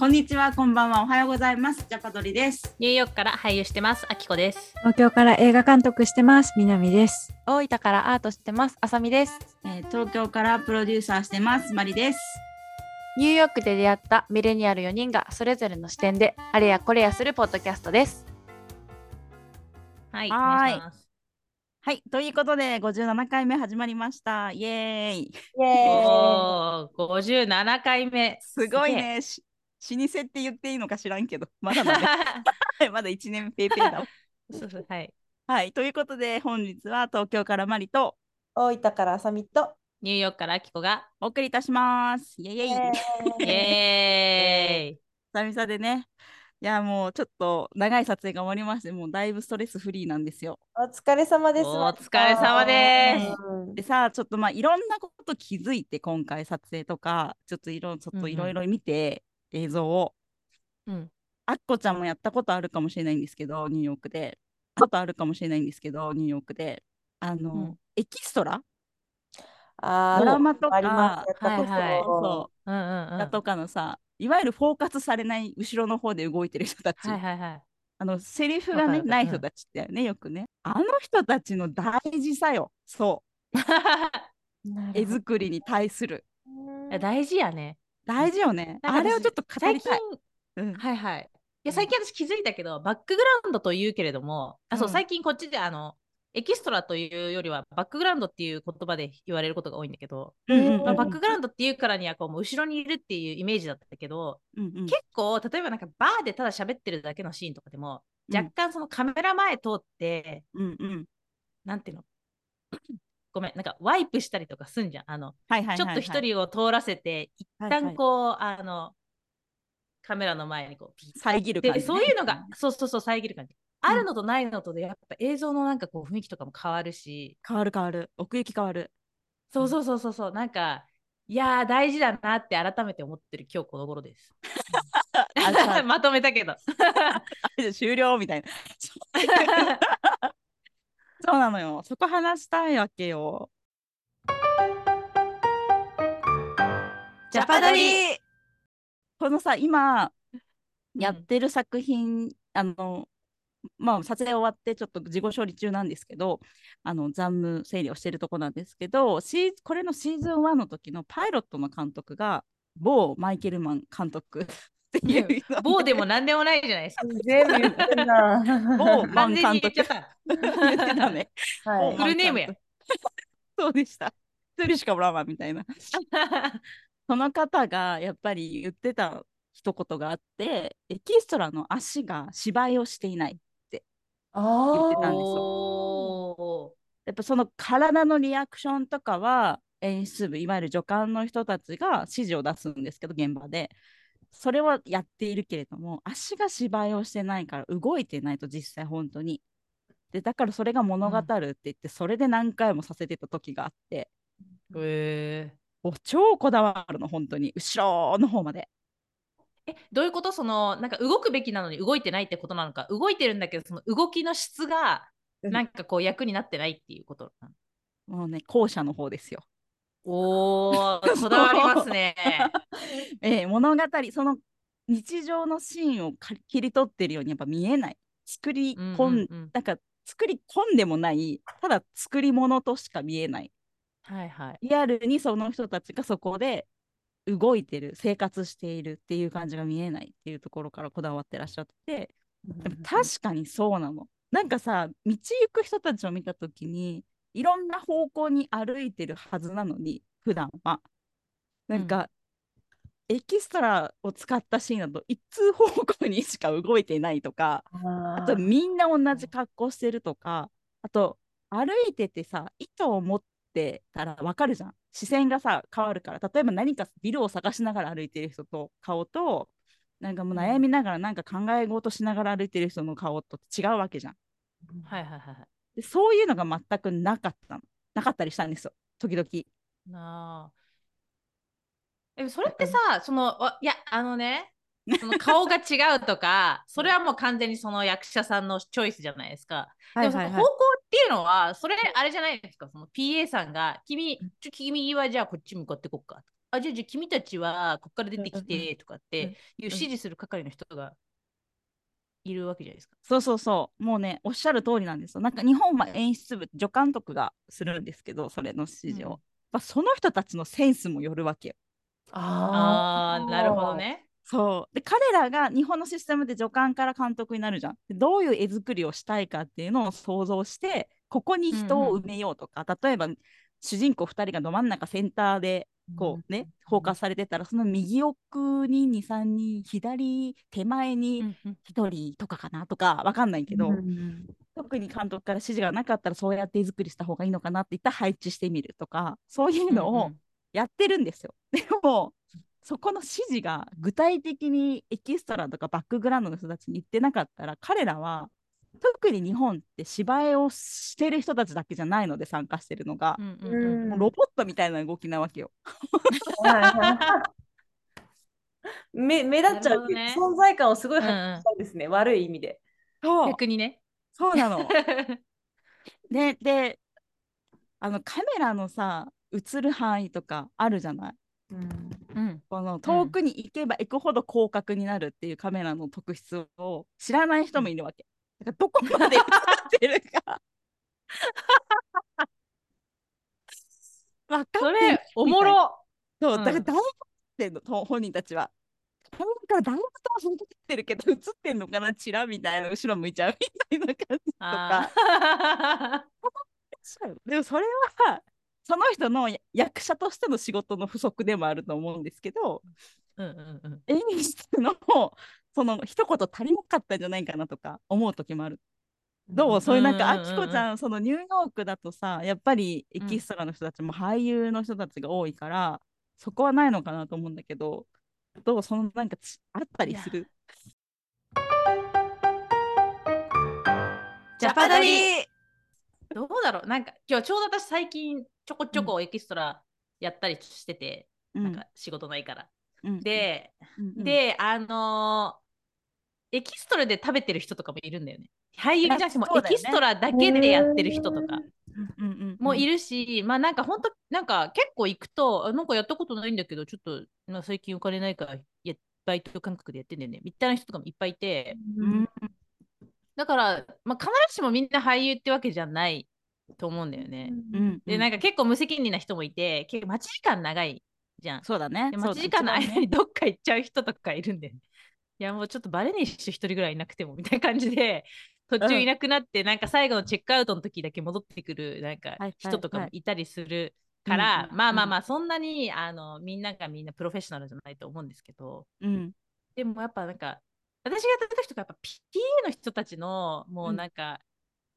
こんにちは、こんばんは、おはようございます。ジャパドリです。ニューヨークから俳優してます、あきこです。東京から映画監督してます。南です。大分からアートしてます。あさみです。えー東京からプロデューサーしてます。マリです。ニューヨークで出会ったミレニアル4人がそれぞれの視点であれやこれやするポッドキャストです。はい、はーいお願いします。はい、ということで、57回目始まりました。イエーイ。おー、57回目。すごいね。し老舗って言っていいのか知らんけど、まだ まだ、はいまだ1年ペーペーだわ。そうそうはい。はい、ということで、本日は東京からマリと大分からあさみと。ニューヨークからあきこが、お送りいたします。イエイイエイ。イエーイ。久々でね。いや、もうちょっと長い撮影が終わりまして、もうだいぶストレスフリーなんですよ。お疲れ様です。お疲れ様ですうんでさ、ちょっとまあいろんなこと気づいて、今回撮影とか、ちょっといろちょっといろいろ見て、映像を。うん。あっこちゃんもやったことあるかもしれないんですけど、ニューヨークで。ことあるかもしれないんですけど、ニューヨークで。あの、うんエキストラ？ドラマとかあります。やったこと、はいはいそうんうんうん。う、だとかのさ、いわゆるフォーカスされない後ろの方で動いてる人たち。はいはいはい。あの、セリフがね、ない人たちだよね、よくね。あの人たちの大事さよ。そう。絵作りに対する。大事やね。大事よね。あれをちょっと語りたい。、うん。はいはい。いうん。や最近私気づいたけど、バックグラウンドと言うけれども、あそううん最近こっちであのエキストラというよりはバックグラウンドっていう言葉で言われることが多いんだけど、まあ、バックグラウンドっていうからにはこうもう後ろにいるっていうイメージだったけど、うんうん。結構例えばなんかバーでただ喋ってるだけのシーンとかでも、うん。若干そのカメラ前通ってうんうん。なんていうの？ごめんなんかワイプしたりとかすんじゃん。あの、はいはいはいはい。ちょっと一人を通らせて一はいはい。旦こう、あのカメラの前にこう遮る感じね。でそういうのが、そうそうそう遮る感じ、あるのとないのとでやっぱ映像のなんかこう雰囲気とかも変わるし。変わる変わる。奥行き変わる。そうそうそうそう。そうなんかいやー大事だなって改めて思ってる今日この頃です。まとめたけど。終了みたいな。そうなのよ。そこ話したいわけよ。ジャパドリこのさ、今うんやってる作品、あの、まあ、撮影終わってちょっと自己処理中なんですけど、あの、残務整理をしてるとこなんですけど、シーこれのシーズン1の時のパイロットの監督が、某マイケルマン監督っていう某でも何でもないじゃないですか。全部言ってんな。某完全に言っちゃった。言ってたね。はいフルネームや。そうでした。一人しかおらんわみたいな。その方がやっぱり言ってた一言があって、エキストラの足が芝居をしていない。あ言ってたんですよおやっぱその体のリアクションとかは演出部、いわゆる助監の人たちが指示を出すんですけど、現場で。それはやっているけれども、足が芝居をしてないから動いてないと実際本当に。で、だからそれが物語るって言って、それで何回もさせてた時があって、ーへお超こだわるの、本当に。後ろの方まで。ーえどういうこと？そのなんか動くべきなのに動いてないってことなのか動いてるんだけどその動きの質がうんなんかこう役になってないっていうことなの？もうね、後者の方ですよ。おー こだわりますね。ええ物語、その日常のシーンをか切り取ってるようにやっぱ見えない。作り込ん、うんうんうんなんか作り込んでもない、ただ作り物としか見えない。はいはい。リアルにその人たちがそこで動いてる、生活しているっていう感じが見えないっていうところからこだわってらっしゃって、でも確かにそうなの。なんかさ、道行く人たちを見たときに、いろんな方向に歩いてるはずなのに、普段は。なんか、エキストラを使ったシーンだと、一通方向にしか動いてないとか、あとみんな同じ格好してるとか、あと歩いててさ、糸を持ってたらわかるじゃん。視線がさ、変わるから。例えば何かビルを探しながら歩いてる人と顔と、なんかもう悩みながらなんか考え事しながら歩いてる人の顔と違うわけじゃん。はいはいはいはい。でそういうのが全くなかったの。なかったりしたんですよ。時々。なあ。えそれってさ、そのわいやあのねその顔が違うとか それはもう完全にその役者さんのチョイスじゃないですか。でもその方向っていうのはそれあれじゃないですかその PA さんが君ちょ君はじゃあこっち向かってこっかあじゃあじゃあ君たちはここから出てきてとかっていううん指示する係の人がいるわけじゃないですか。そうそうそう、もうね、おっしゃる通りなんですよ。なんか日本は演出部、助監督がするんですけど、それの指示を。うんまあ、その人たちのセンスもよるわけよ。ああなるほど。ね。そう。で、彼らが日本のシステムで助監から監督になるじゃん。でどういう絵作りをしたいかっていうのを想像して、ここに人を埋めようとか、例えば、主人公2人がど真ん中センターでこうね、フォーカスされてたら、その右奥に2、3人、左手前うにんうん。1人とかかなとか、わかんないけど、うん特に監督から指示がなかったら、そうやって絵作りした方がいいのかなって言ったら配置してみるとか、そういうのをやってるんですよ。でも、そこの指示が具体的にエキストラとかバックグラウンドの人たちに言ってなかったら、彼らは、特に日本って芝居をしてる人たちだけじゃないので参加してるのがう、んうんううんんもうロボットみたいな動きなわけよ。目目立っちゃうっていうなる存在感をすごいうんうん発揮したんですね、悪い意味で。そう逆にね。そうなの。で、で、あのカメラのさ、映る範囲とかあるじゃない？うんうんこの遠くに行けば行くほど広角になるっていうカメラの特質を知らない人もいるわけ。だからどこまで映ってるか分かってそるれおもろ。そう、うんだから大学生のと本人たちは。カメラからだいぶ遠くってるけど映ってんのかな？チラみたいな後ろ向いちゃうみたいな感じとか。でもそれはその人のや役者としての仕事の不足でもあると思うんですけどーうんうんうん。演出のその一言足りなかったんじゃないかなとか思う時もある。どう？そういうなんか、うんうんうんうん。あきこちゃん、そのニューヨークだとさ、やっぱりエキストラの人たちも俳優の人たちが多いから、そこはないのかなと思うんだけど、どう？そのなんかちあったりする？ジャパドリ。どうだろう？なんか今日ちょうど私最近ちょこちょこエキストラやったりしてて、うん。なんか仕事ないから。うんで、うんうん。で、あのーエキストラで食べてる人とかもいるんだよね。俳優じゃなくてもエキストラだけでやってる人とか。うんうんうんもいるし、まあなんか本当なんか結構行くと、あなんかやったことないんだけど、ちょっと、まあ、最近お金ないからやバイト感覚でやってんだよねみたいな人とかもいっぱいいて、うん。だから、まあ、必ずしもみんな俳優ってわけじゃないと思うんだよね。うん。で、なんか結構無責任な人もいて、結構待ち時間長いじゃん。そうだね。待ち時間の間にどっか行っちゃう人とかいるんで、ね、いやもうちょっとバレねえし一人ぐらいいなくてもみたいな感じで 途中いなくなって、なんか最後のチェックアウトの時だけ戻ってくるなんかはい人とかはいもいたりするから、うんうんまあまあまあそんなにあのみんながみんなプロフェッショナルじゃないと思うんですけど。うん。でもやっぱなんか私がやった時とかやっぱ PTA の人たちのもうなんか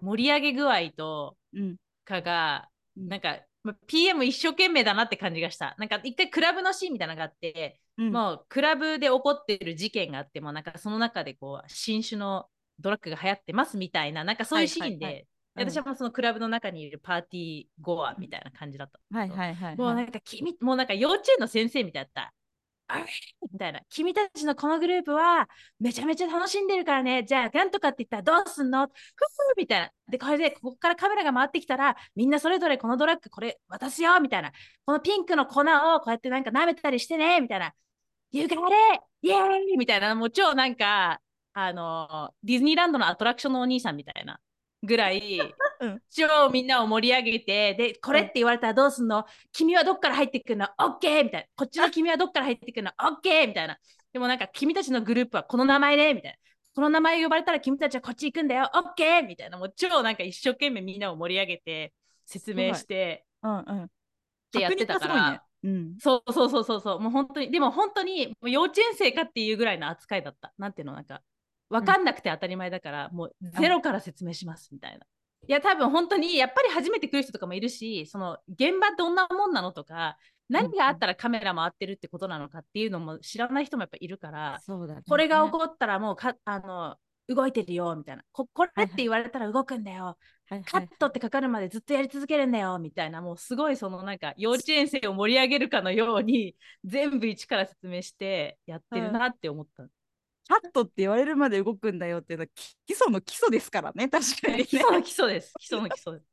盛り上げ具合とうん。かがうん。なんか、まあ PM 一生懸命だなって感じがした。なんか一回クラブのシーンみたいなのがあって、うんもうクラブで起こってる事件があっても、なんかその中でこう新種のドラッグが流行ってますみたいな、なんかそういうシーンで、はいはいはいうん私はもうそのクラブの中にいるパーティーゴアみたいな感じだった。はいはいはいもうなんか君、もうなんか幼稚園の先生みたいだった。みたいな。君たちのこのグループはめちゃめちゃ楽しんでるからね。じゃあ、なんとかって言ったらどうすんの？ふふみたいな。で、これで、ここからカメラが回ってきたら、みんなそれぞれこのドラッグこれ渡すよみたいな。このピンクの粉をこうやってなんか舐めたりしてねみたいな。You got it! イエーイみたいな。もう超なんか、あの、ディズニーランドのアトラクションのお兄さんみたいなぐらい、うん超みんなを盛り上げて、で、これって言われたらどうすんの？君はどっから入ってくるの？オッケーみたいな。こっちの君はどっから入ってくるの？オッケーみたいな。でもなんか君たちのグループはこの名前でみたいな。この名前呼ばれたら君たちはこっち行くんだよ？オッケーみたいな。もう超なんか一生懸命みんなを盛り上げて説明してうんうんってやってたから。確認がすごいねうんそうそうそうそうそう。もう本当に、でも本当に幼稚園生かっていうぐらいの扱いだった。なんていうの、なんか、分かんなくて当たり前だから、もうゼロから説明しますみたいな。いや、多分本当に、やっぱり初めて来る人とかもいるし、その現場どんなもんなのとか、何があったらカメラ回ってるってことなのかっていうのも知らない人もやっぱいるから、そうだねこれが起こったらもうか、あの、動いてるよみたいな。ここれって言われたら動くんだよ。カットってかかるまでずっとやり続けるんだよみたいなもうすごいそのなんか幼稚園生を盛り上げるかのように全部一から説明してやってるなって思った。カットって言われるまで動くんだよっていうのはき基礎の基礎ですからね確かにね。基礎の基礎です。基礎の基礎。です。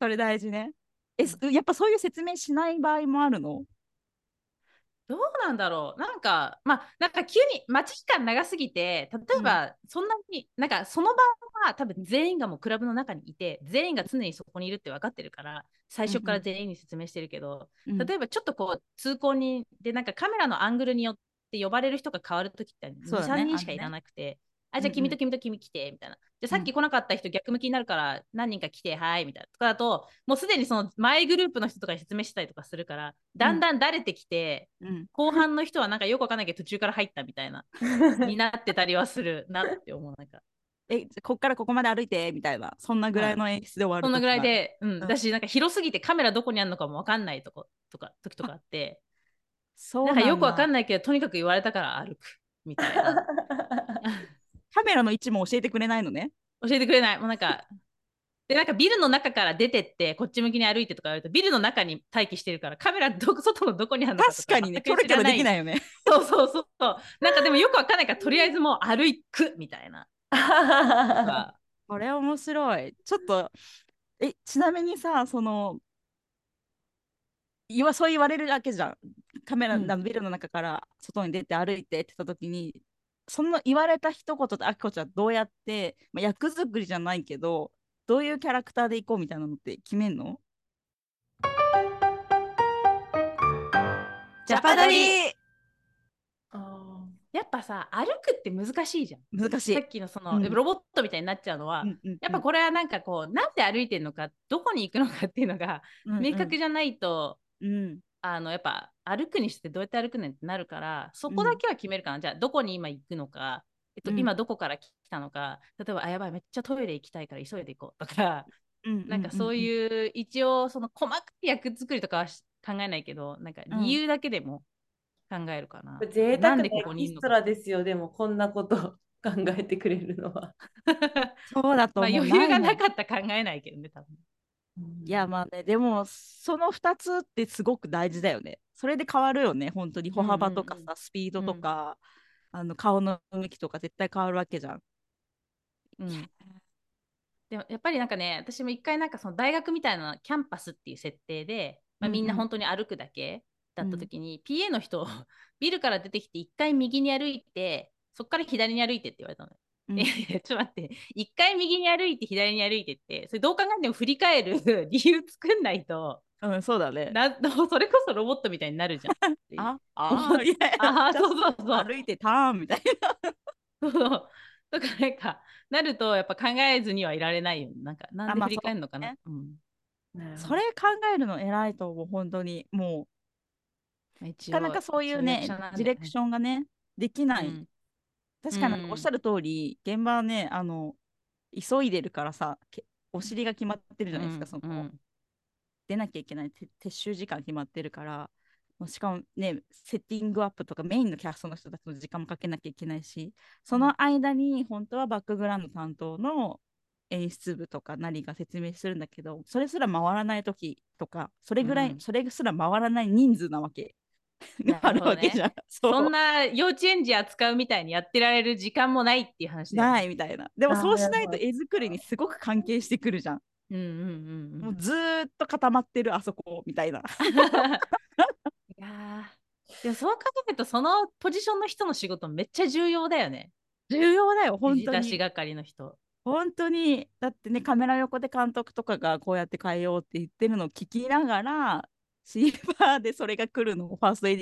それ大事ね。え、すやっぱそういう説明しない場合もあるの？どうなんだろう。なんかまあなんか急に待ち期間長すぎて例えばそんなに、なんかその場は多分全員がもうクラブの中にいて全員が常にそこにいるって分かってるから最初から全員に説明してるけど、うん。例えばちょっとこう通行人でなんかカメラのアングルによって呼ばれる人が変わる時って23、そうだね人しかいらなくて。あじゃあ君と君と君来てみたいな。じゃあさっき来なかった人逆向きになるから何人か来てはいみたいな。とかだともうすでにその前グループの人とかに説明したりとかするからだんだん慣れてきて、うん後半の人はなんかよくわかんないけど途中から入ったみたいな になってたりはするなって思うなんかえ、こっからここまで歩いてみたいな、そんなぐらいの演出で終わる。そんなぐらい。で、うんうんだしなんか広すぎてカメラどこにあるのかもわかんないとことか時とかあってそうなんかよくわかんない。けどとにかく言われたから歩くみたいな カメラの位置も教えてくれないのね。教えてくれないもうなんかでなんかビルの中から出てってこっち向きに歩いてとか言われるとビルの中に待機してるからカメラどこ外のどこにあるのかと確かにね、キ全く知らョロキョロできないよね。そうそうそうそうなんかでもよくわかんないからとりあえずもう歩くみたいな これ面白い。ちょっと、え、ちなみにさ、その、言わそう言われるだけじゃん。カメラ、うん。あのビルの中から外に出て歩いてってた時に、その言われた一言とあきこちゃんどうやって、まあ、役作りじゃないけど、どういうキャラクターでいこうみたいなのって決めんの？ジャパドリあやっぱさ歩くって難しいじゃん。難しい。さっ。きのその、うん。ロボットみたいになっちゃうのは、うんうんうん。やっぱこれはなんかこうなんで歩いてるのかどこに行くのかっていうのがうんうん。明確じゃないと、うんあのやっぱ歩くにしてどうやって歩くねんってなるからそこだけは決めるかな、じゃあどこに今行くのか、えっとうん。今どこから来たのか。例えばあやばいめっちゃトイレ行きたいから急いで行こうとか、なんかそうういう一応その細かい役作りとかはし考えないけどなんか理由だけでも考えるかな。ー贅なん沢なエキストラですよ、でもこんなこと。考えてくれるのは。そうだとまあ思う。余裕がなかったら考えないけどね多分。いやまあねでもその2つってすごく大事だよね。それで変わるよね本当に。歩幅とかさ、うんうんスピードとか、あの顔の向きとか絶対変わるわけじゃん。うん。でもやっぱりなんかね私も一回なんかその大学みたいなキャンパスっていう設定で、まあ、みんなうん。うん本当に歩くだけだった時に、PA の人ビルから出てきて一回右に歩いてそっから左に歩いてって言われたの。よ。うん。いやいやちょっと待って。一回右に歩いて左に歩いてってそれどう考えても振り返る 理由作んないと。うん、そうだね。な それこそロボットみたいになるじゃん。ああーいやあーそうそうそう。歩いてターンみたい そう。とかなんかなるとやっぱ考えずにはいられないよ。なんかなんでまあ振り返るのかな。そううん。な。それ考えるの偉いと思う本当に。もうなかなかそういうねディレクションがねできない。うん確かにうんおっしゃる通り、現場はねあの急いでるからさけお尻が決まってるじゃないですか、その、うん。出なきゃいけないて撤収時間決まってるからしかもねセッティングアップとかメインのキャストの人たちの時間もかけなきゃいけないしその間に本当はバックグラウンド担当の演出部とか何が説明するんだけどそれすら回らない時とかそれぐらい、うん。それすら回らない人数なわけ があるわけじゃん。そうそんな幼稚園児扱うみたいにやってられる時間もないっていう話で。ないみたいな。でもそうしないと絵作りにすごく関係してくるじゃん。うんうんうんう。もうんずーっと固まってるあそこみたいな。いやーでもそう考えるとそのポジションの人の仕事めっちゃ重要だよね。重要だよ、本当に。出し係の人。本当に。だってね、カメラ横で監督とかがこうやって変えようって言ってるのを聞きながら、シーバーでそれが来るのをファーストエディ